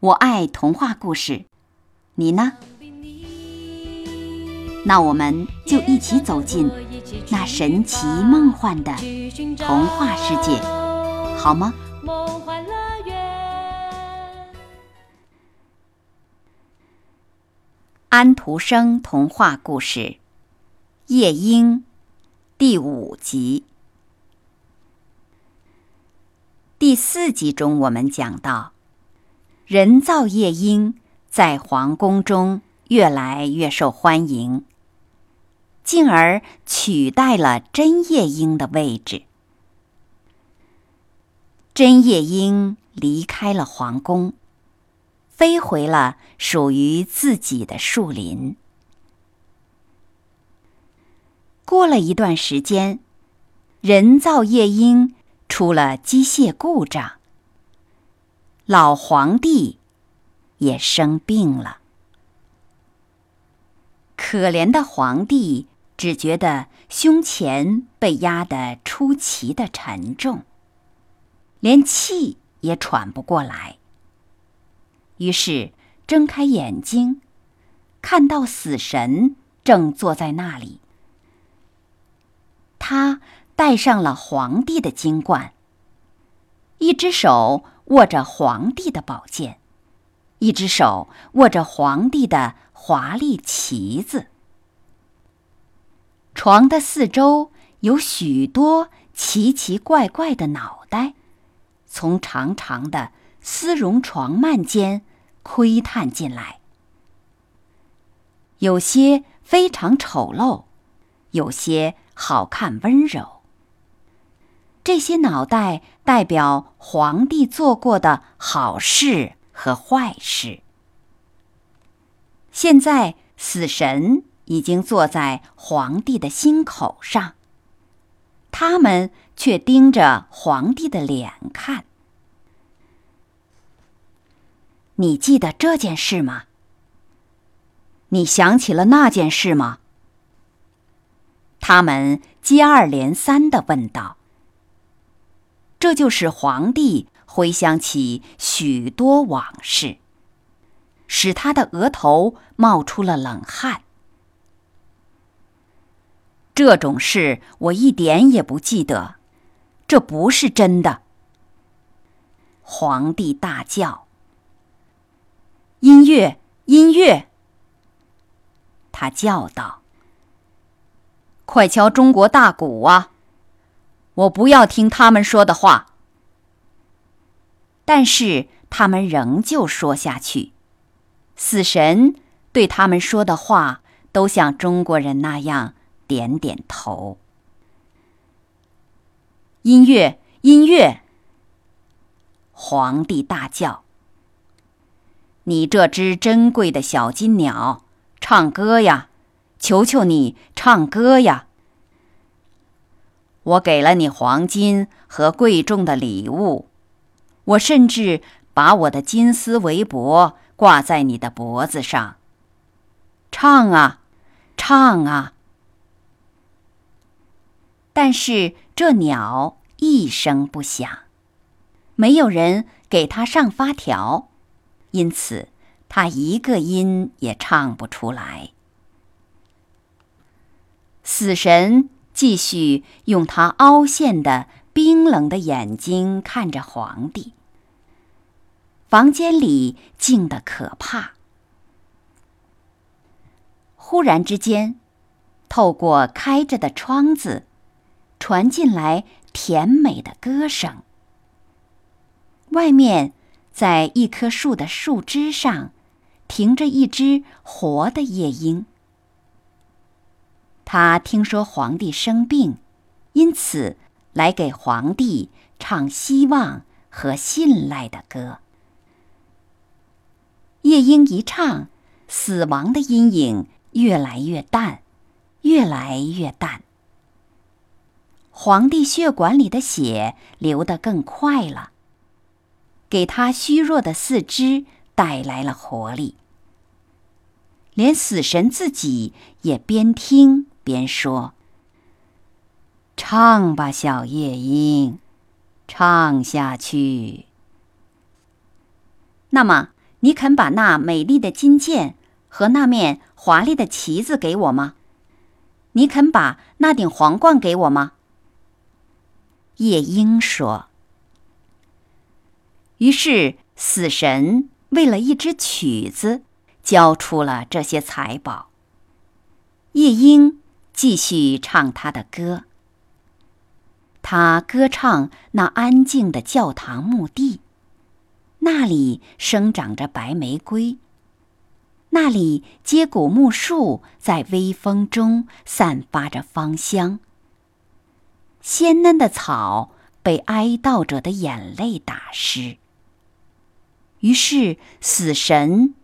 我爱童话故事，你呢？那我们就一起走进那神奇梦幻的童话世界，好吗？安徒生童话故事《夜莺》第五集。第四集中，我们讲到，人造夜莺在皇宫中越来越受欢迎，进而取代了真夜莺的位置。真夜莺离开了皇宫，飞回了属于自己的树林。过了一段时间，人造夜莺出了机械故障，老皇帝也生病了。可怜的皇帝只觉得胸前被压得出奇的沉重，连气也喘不过来。于是睁开眼睛，看到死神正坐在那里。他戴上了皇帝的金冠，一只手握着皇帝的宝剑，一只手握着皇帝的华丽旗子。床的四周有许多奇奇怪怪的脑袋，从长长的丝绒床幔间窥探进来，有些非常丑陋，有些好看温柔。这些脑袋代表皇帝做过的好事和坏事。现在死神已经坐在皇帝的心口上，他们却盯着皇帝的脸看。你记得这件事吗？你想起了那件事吗？他们接二连三的问道。这就使皇帝回想起许多往事，使他的额头冒出了冷汗。这种事我一点也不记得，这不是真的。皇帝大叫：“音乐，音乐！”他叫道：“快敲中国大鼓啊！”我不要听他们说的话，但是他们仍旧说下去。死神对他们说的话都像中国人那样点点头。音乐，音乐！皇帝大叫：“你这只珍贵的小金鸟，唱歌呀！求求你唱歌呀！”我给了你黄金和贵重的礼物，我甚至把我的金丝围脖挂在你的脖子上。唱啊，唱啊！但是这鸟一声不响，没有人给它上发条，因此它一个音也唱不出来。死神。继续用他凹陷的、冰冷的眼睛看着皇帝。房间里静得可怕。忽然之间，透过开着的窗子，传进来甜美的歌声。外面，在一棵树的树枝上，停着一只活的夜莺。他听说皇帝生病，因此来给皇帝唱希望和信赖的歌。夜莺一唱，死亡的阴影越来越淡，越来越淡。皇帝血管里的血流得更快了，给他虚弱的四肢带来了活力。连死神自己也边听边说：“唱吧，小夜莺，唱下去。”那么，你肯把那美丽的金剑和那面华丽的旗子给我吗？你肯把那顶皇冠给我吗？夜莺说。于是，死神为了一支曲子。交出了这些财宝。夜莺继续唱他的歌。他歌唱那安静的教堂墓地，那里生长着白玫瑰，那里接骨木树在微风中散发着芳香。鲜嫩的草被哀悼者的眼泪打湿。于是死神。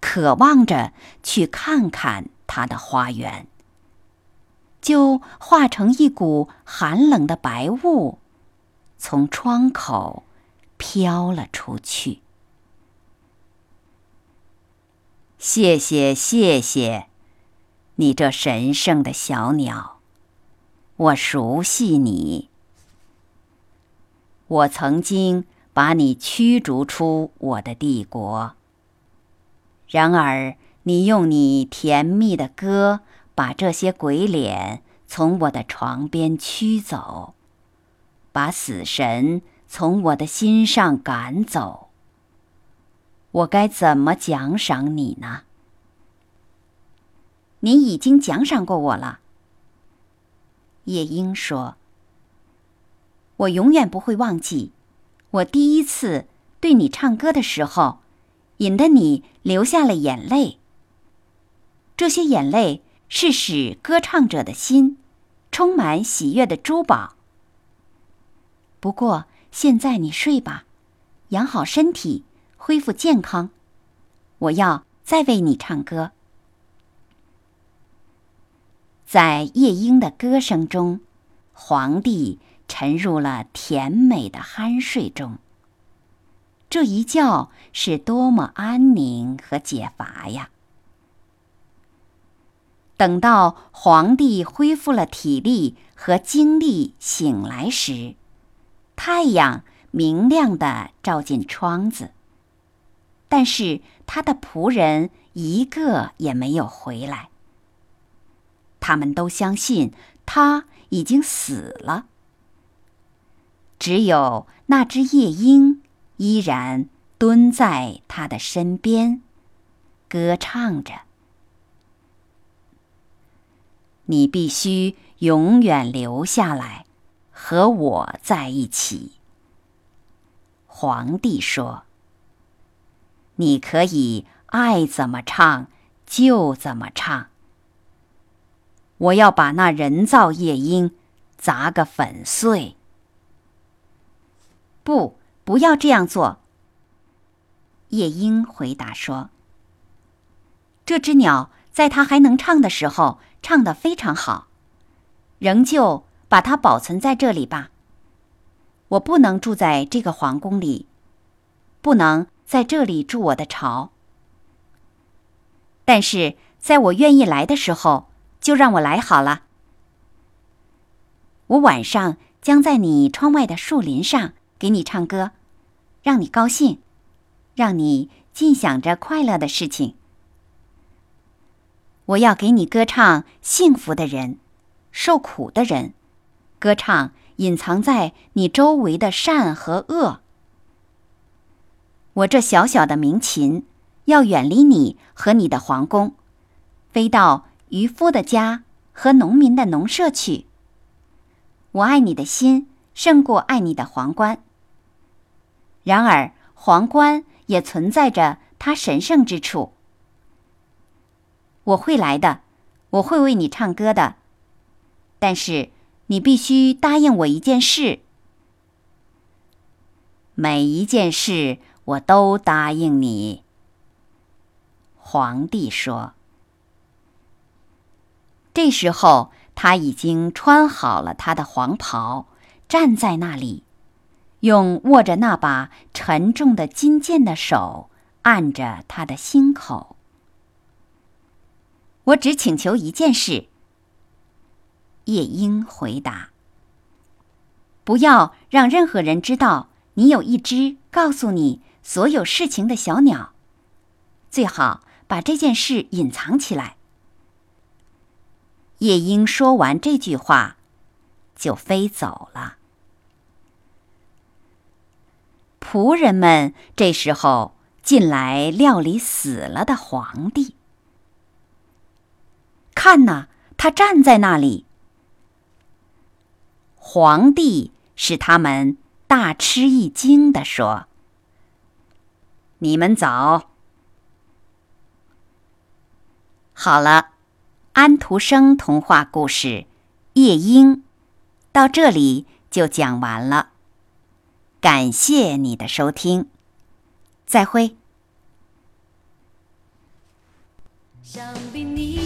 渴望着去看看他的花园，就化成一股寒冷的白雾，从窗口飘了出去。谢谢，谢谢，你这神圣的小鸟，我熟悉你。我曾经把你驱逐出我的帝国。然而，你用你甜蜜的歌把这些鬼脸从我的床边驱走，把死神从我的心上赶走。我该怎么奖赏你呢？你已经奖赏过我了。夜莺说：“我永远不会忘记，我第一次对你唱歌的时候。”引得你流下了眼泪。这些眼泪是使歌唱者的心充满喜悦的珠宝。不过现在你睡吧，养好身体，恢复健康。我要再为你唱歌。在夜莺的歌声中，皇帝沉入了甜美的酣睡中。这一觉是多么安宁和解乏呀！等到皇帝恢复了体力和精力醒来时，太阳明亮的照进窗子，但是他的仆人一个也没有回来。他们都相信他已经死了，只有那只夜莺。依然蹲在他的身边，歌唱着。你必须永远留下来，和我在一起。皇帝说：“你可以爱怎么唱就怎么唱。我要把那人造夜莺砸个粉碎。”不。不要这样做。夜莺回答说：“这只鸟在它还能唱的时候唱得非常好，仍旧把它保存在这里吧。我不能住在这个皇宫里，不能在这里筑我的巢。但是在我愿意来的时候，就让我来好了。我晚上将在你窗外的树林上。”给你唱歌，让你高兴，让你尽想着快乐的事情。我要给你歌唱幸福的人，受苦的人，歌唱隐藏在你周围的善和恶。我这小小的鸣琴要远离你和你的皇宫，飞到渔夫的家和农民的农舍去。我爱你的心胜过爱你的皇冠。然而，皇冠也存在着它神圣之处。我会来的，我会为你唱歌的。但是，你必须答应我一件事。每一件事我都答应你。皇帝说。这时候，他已经穿好了他的黄袍，站在那里，用握着那把沉重的金剑的手按着他的心口。我只请求一件事。夜莺回答：“不要让任何人知道你有一只告诉你所有事情的小鸟，最好把这件事隐藏起来。”夜莺说完这句话，就飞走了。仆人们这时候进来料理死了的皇帝。看呐，他站在那里。皇帝使他们大吃一惊的说：“你们早。”好了。安徒生童话故事《夜莺》到这里就讲完了，感谢你的收听，再会。想必你